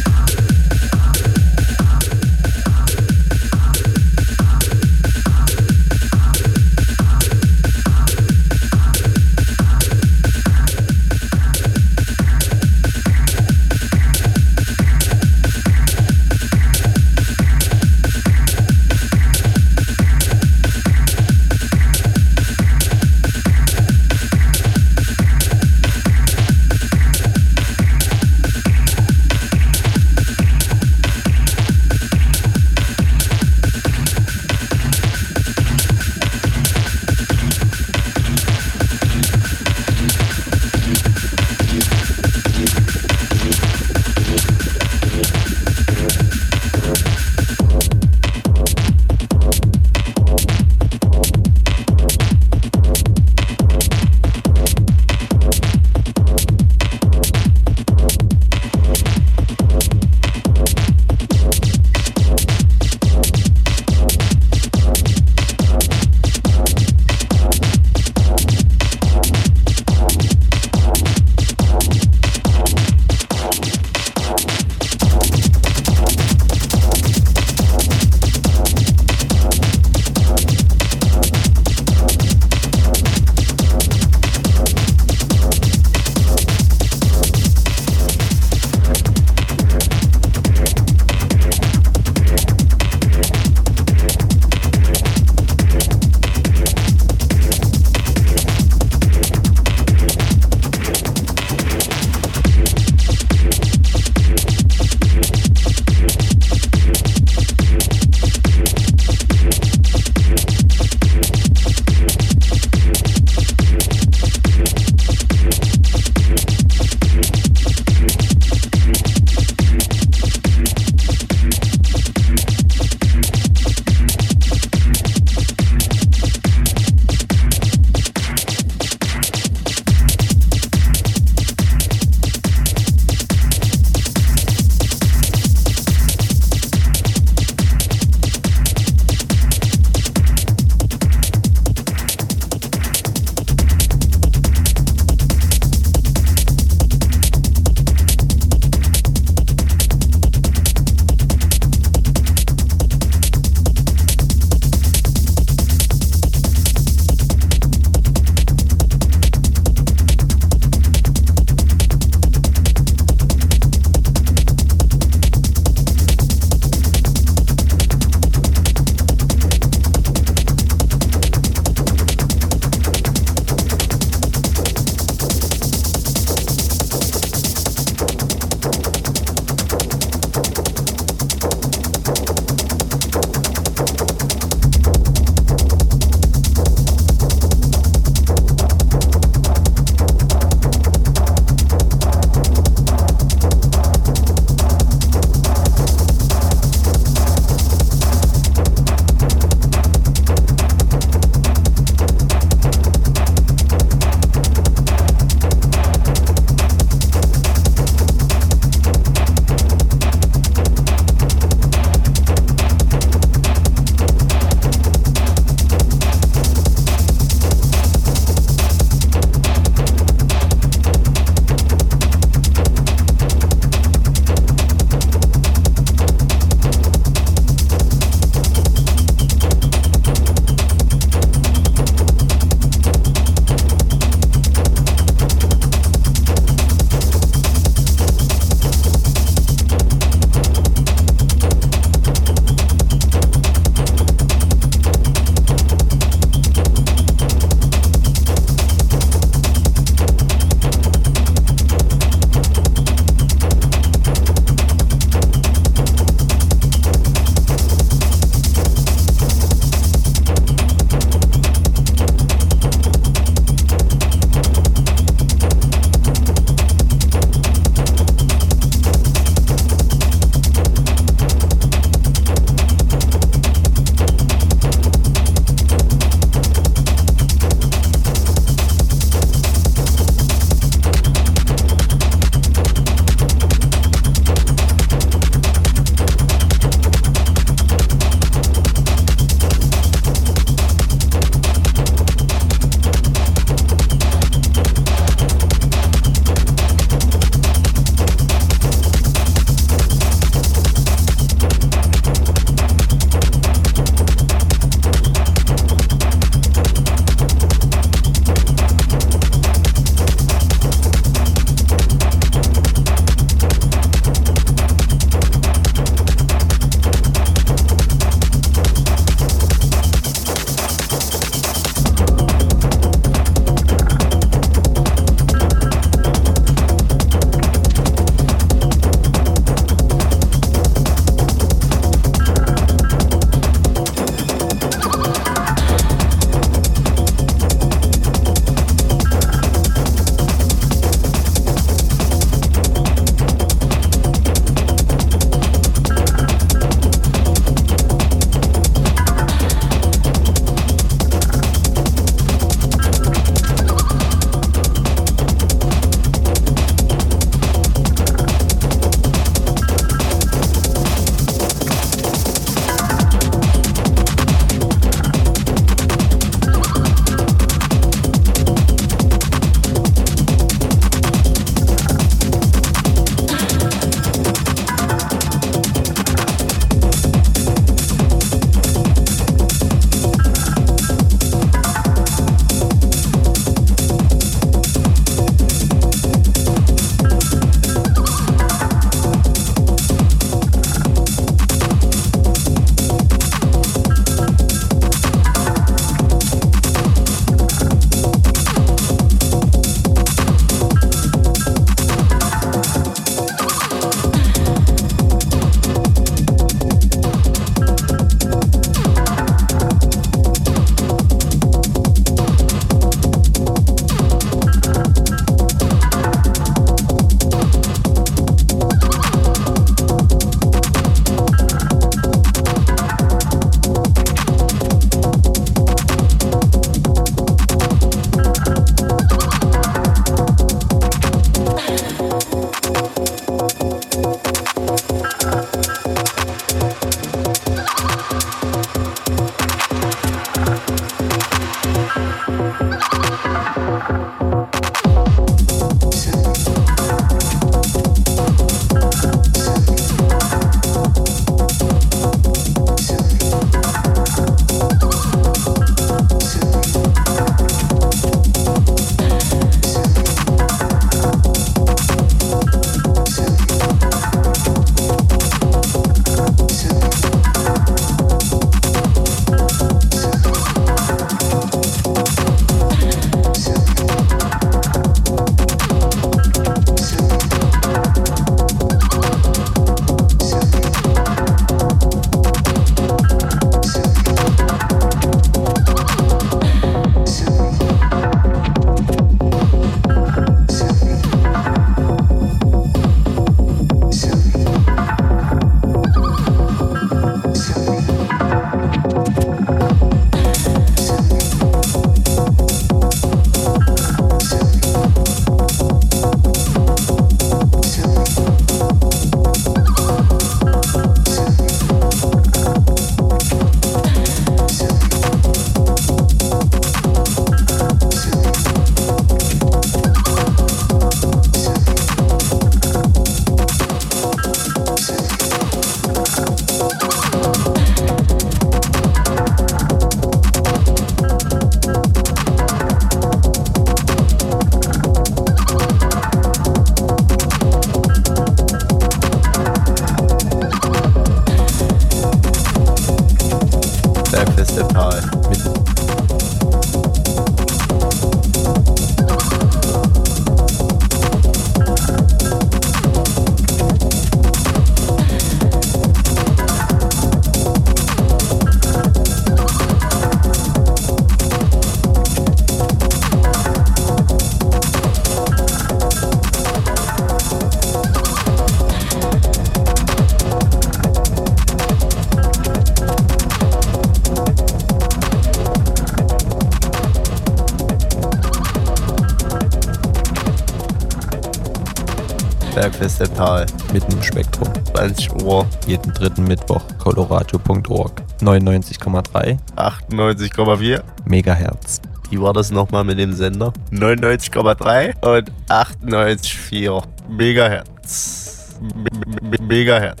Jeden dritten Mittwoch. Coloradio.org. 99,3, 98,4 Megahertz. Wie war das nochmal mit dem Sender? 99,3 und 98,4 Megahertz. Me- me- Megahertz.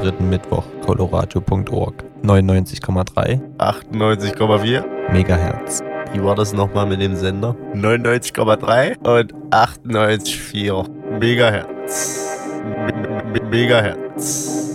Dritten Mittwoch. Coloradio.org 99,3 98,4 Megahertz. Wie war das nochmal mit dem Sender? 99,3 und 98,4 Megahertz. M- Megahertz.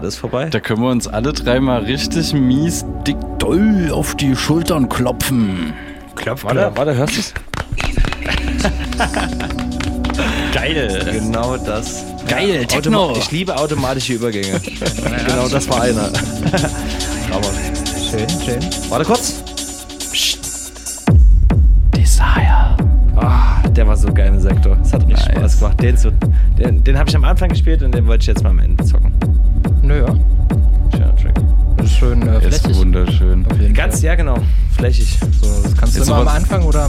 Wieder alles vorbei. da können wir uns alle dreimal richtig mies dick doll auf die Schultern klopfen. Klopf, Warte, warte, hörst du es? <laughs> Geil. Genau das. Geil, Techno. Automa- Ich liebe automatische Übergänge. <laughs> genau, das war einer. <laughs> Aber Schön, schön. warte kurz. Desire. Ah, der war so geil im Sektor. Das hat richtig Nice. Spaß gemacht. Den, den, den habe ich am Anfang gespielt und den wollte ich jetzt mal am Ende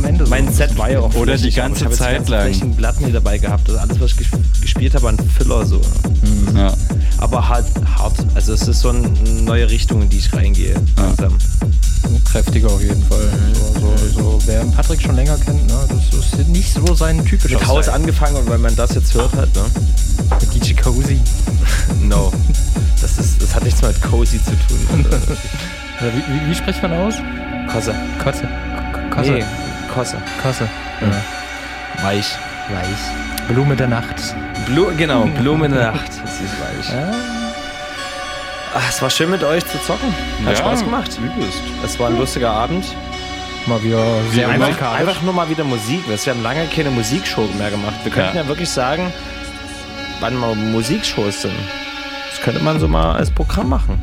am Ende so. Mein Set war ja auch Oder die ganze ich hab Zeit lang. ganzen flächigen Platten hier dabei gehabt. Also alles, was ich ges- gespielt habe, an Filler so. Ja. Aber halt hart. Also es ist so eine neue Richtung, in die ich reingehe. Langsam. Kräftiger auf jeden Fall. So, so, so. Wer Patrick schon länger kennt, ne, das ist nicht so sein typischer Mit Haus angefangen und wenn man das jetzt hört halt, ne? Mit DJ Cozy. <laughs> No. Das, ist, das hat nichts mehr mit Cozy zu tun. <laughs> Wie, wie, wie spricht man aus? Kosse. Kotze. K- Kosse. Nee, Kosse. Kosse. Ja. Weich. Weich. Blume der Nacht. Blu genau, Blume der Nacht. Sie ist weich. Ja. Ach, es war schön mit euch zu zocken. Hat Ja, Spaß gemacht. Übelst. Es war ein lustiger Abend. Mal wieder sehr Einfach, einfach nur mal wieder Musik. Wir haben lange keine Musikshow mehr gemacht. Wir könnten ja, Ja. wirklich sagen, wann mal Musikshows sind. Das könnte man so mal als Programm machen?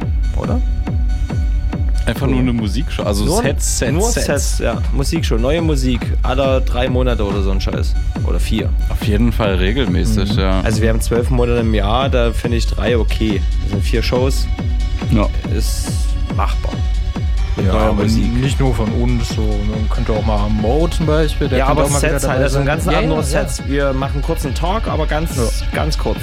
Einfach nur eine Musikshow. Also Nur- Sets, Sets, nur Sets. Sets, ja. Musikshow, neue Musik. Alle drei Monate oder so ein Scheiß. Oder vier. Auf jeden Fall regelmäßig, ja. Also wir haben zwölf Monate im Jahr, da finde ich drei okay. Das sind vier Shows, ja. ist machbar. Ja, aber Musik. nicht nur von uns, so. Man könnte auch mal Mo zum Beispiel. Der ja, aber auch mal wieder Sets halt, also einen ganzen ja, nur ja, Sets. Wir machen kurz einen Talk, aber ganz, ganz kurz.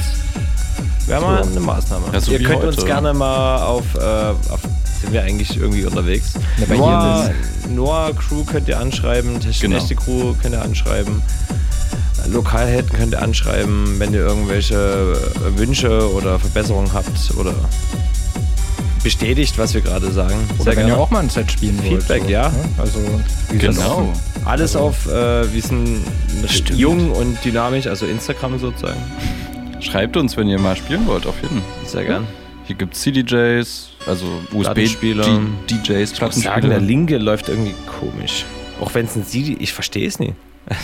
Wäre mal eine Maßnahme. Ja, so Ihr könnt uns heute. gerne mal auf, äh, auf sind wir eigentlich irgendwie unterwegs? Ja, bei Noah, Noah Crew könnt ihr anschreiben, Genau. Echte Crew könnt ihr anschreiben. Lokalhelden könnt ihr anschreiben, wenn ihr irgendwelche äh, Wünsche oder Verbesserungen habt oder bestätigt, was wir gerade sagen. Oder wenn ihr auch mal ein Set spielen wollt. Feedback, so, ja. ne? Also, Genau. Alles auf, äh, wir sind jung und dynamisch, also Instagram sozusagen. Schreibt uns, wenn ihr mal spielen wollt, auf jeden Fall. Sehr gern. Hier gibt es CDJs, also Plattenspieler. USB-DJs, Ich muss sagen, der linke läuft irgendwie komisch. Auch wenn es ein CD, ich verstehe es nicht. <laughs>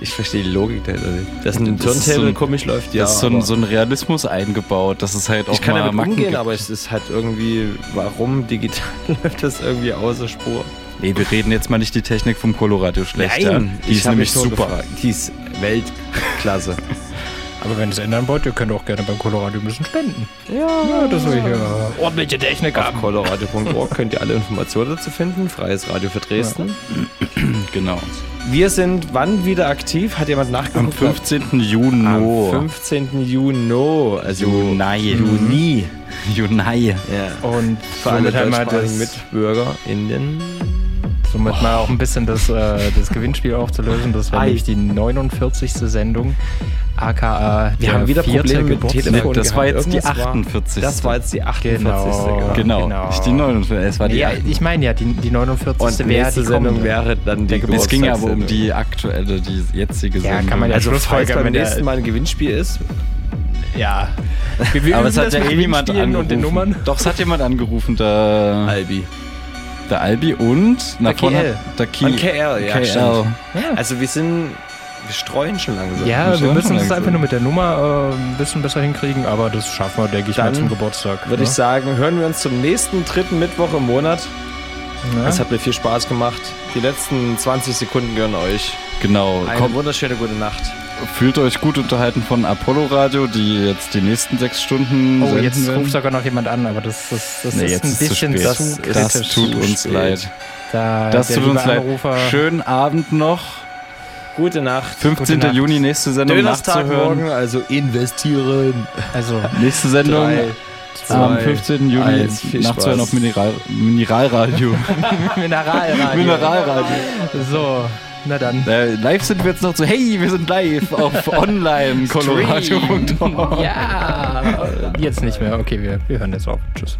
ich verstehe die Logik dahinter nicht. Dass ein Das ist Turntable so ein- komisch läuft, ja. das ist so ein, so ein Realismus eingebaut, dass es halt auch ich kann mal damit Macken umgehen, gibt. aber es ist halt irgendwie, warum digital <laughs> läuft das irgendwie außer Spur? Nee, wir reden jetzt mal nicht die Technik vom Coloradio schlecht. ja? Die ist nämlich super. gefragt. Die ist Weltklasse. <laughs> Aber wenn ihr es ändern wollt, ihr könnt auch gerne beim Colorado ein bisschen spenden. Ja, das will ich ja ordentliche Technik Auf haben. coloradio.org könnt ihr alle Informationen dazu finden. Freies Radio für Dresden. <clears throat> Genau. Wir sind wann wieder aktiv? Hat jemand nachgeguckt? Am 15. Juni. Am 15. Juni. Also Juni. Juni. Juni. Ja. Und Für alle deutschsprachigen in den somit mal auch ein bisschen das, äh, das Gewinnspiel aufzulösen. Das war nämlich die 49. Sendung. AKA Wir haben wieder Probleme mit. Telefon. Das war jetzt die Irgendwas war- 48. Das war jetzt die 48. Genau. Nicht die 49. Es war die Ja, 48. ich meine ja, die, die 49. Und wäre die Sendung wäre dann die Es ging ja aber um die aktuelle, die jetzige Ja, Sendung. kann man ja Also falls beim nächsten Mal ein Gewinnspiel ist, Ja. Wir, <laughs> aber es hat ja eh niemand Gewinnspielen angerufen. und den Nummern. Doch, es hat jemand angerufen, der, Albi. der Albi und nach Der vorne KL. der KL, ja, KL. Also wir sind, wir streuen schon langsam. Ja, wir schon müssen es einfach nur mit der Nummer äh, ein bisschen besser hinkriegen, aber das schaffen wir, denke ich, mal Dann zum Geburtstag. Würde ne? ich sagen, hören wir uns zum nächsten dritten Mittwoch im Monat. Ja. Es hat mir viel Spaß gemacht. Die letzten 20 Sekunden gehören euch. Genau, Eine kommt, wunderschöne gute Nacht. fühlt euch gut unterhalten von Apollo Radio, die jetzt die nächsten sechs Stunden Oh, senden jetzt werden. ruft sogar noch jemand an, aber das, das, das Nee, ist jetzt ein ist zu bisschen spät. zu Das kritisch. tut uns spät. leid. Da Das tut uns leid. Anrufer, Schönen Abend noch. Gute Nacht. 15. Nacht. Juni, nächste Sendung Dönerstag nachzuhören. morgen, also investieren. Also, <laughs> Nächste Sendung Drei, am zwei, 15. Juni eins. Nachzuhören Spaß. auf Mineral Mineralradio. <laughs> Mineralradio. Mineralradio. So, na dann. Äh, live sind wir jetzt noch so, hey, wir sind live auf <laughs> online coloradio.org. Ja, jetzt nicht mehr. Okay, wir, wir hören jetzt auf. Tschüss.